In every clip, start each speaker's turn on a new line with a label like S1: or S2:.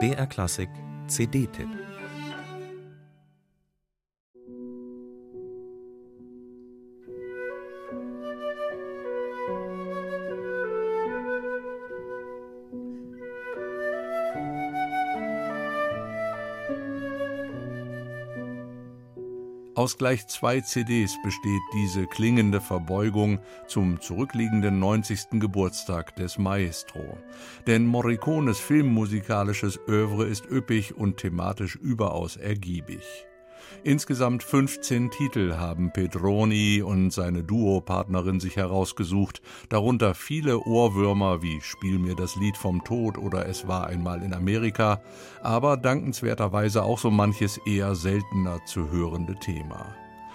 S1: BR Klassik CD-Tipp
S2: Aus gleich zwei CDs besteht diese klingende Verbeugung zum zurückliegenden 90. Geburtstag des Maestro. Denn Morricones filmmusikalisches Övre ist üppig und thematisch überaus ergiebig. Insgesamt 15 Titel haben Pedroni und seine Duopartnerin sich herausgesucht, darunter viele Ohrwürmer wie Spiel mir das Lied vom Tod oder Es war einmal in Amerika, aber dankenswerterweise auch so manches eher seltener zu hörende Thema.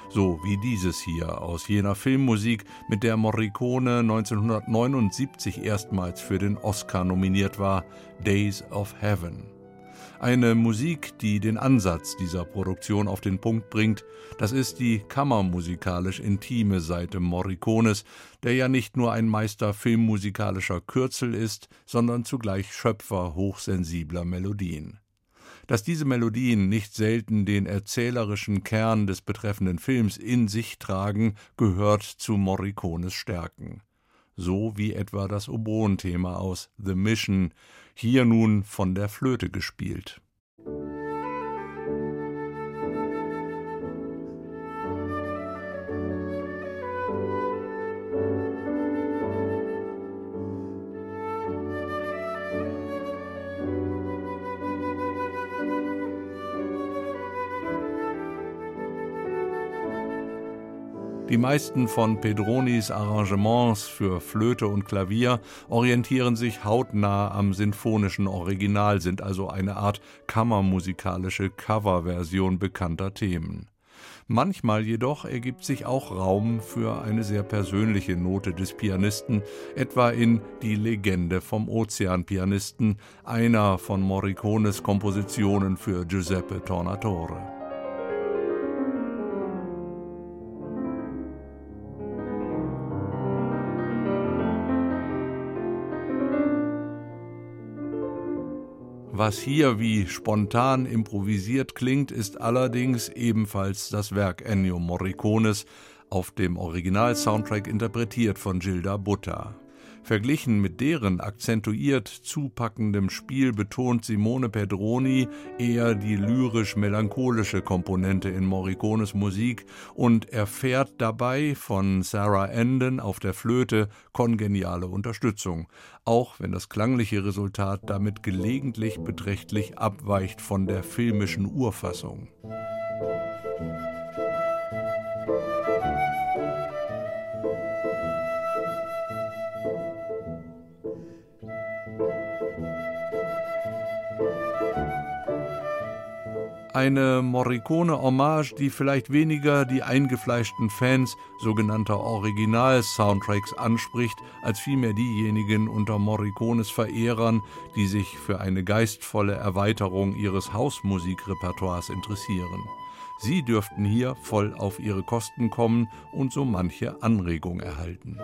S2: So wie dieses hier aus jener Filmmusik, mit der Morricone 1979 erstmals für den Oscar nominiert war, Days of Heaven. Eine Musik, die den Ansatz dieser Produktion auf den Punkt bringt, das ist die kammermusikalisch intime Seite Morricones, der ja nicht nur ein Meister filmmusikalischer Kürzel ist, sondern zugleich Schöpfer hochsensibler Melodien. Dass diese Melodien nicht selten den erzählerischen Kern des betreffenden Films in sich tragen, gehört zu Morricones Stärken so wie etwa das Oboenthema aus The Mission, hier nun von der Flöte gespielt. Die meisten von Pedronis Arrangements für Flöte und Klavier orientieren sich hautnah am sinfonischen Original, sind also eine Art kammermusikalische Coverversion bekannter Themen. Manchmal jedoch ergibt sich auch Raum für eine sehr persönliche Note des Pianisten, etwa in Die Legende vom Ozeanpianisten, einer von Morricones Kompositionen für Giuseppe Tornatore. Was hier wie spontan improvisiert klingt, ist allerdings ebenfalls das Werk Ennio Morricones, auf dem Original-Soundtrack interpretiert von Gilda Butta. Verglichen mit deren akzentuiert zupackendem Spiel betont Simone Pedroni eher die lyrisch-melancholische Komponente in Morricones Musik und erfährt dabei von Sarah Enden auf der Flöte kongeniale Unterstützung, auch wenn das klangliche Resultat damit gelegentlich beträchtlich abweicht von der filmischen Urfassung. Eine Morricone-Hommage, die vielleicht weniger die eingefleischten Fans sogenannter Original-Soundtracks anspricht, als vielmehr diejenigen unter Morricones Verehrern, die sich für eine geistvolle Erweiterung ihres Hausmusikrepertoires interessieren. Sie dürften hier voll auf ihre Kosten kommen und so manche Anregung erhalten.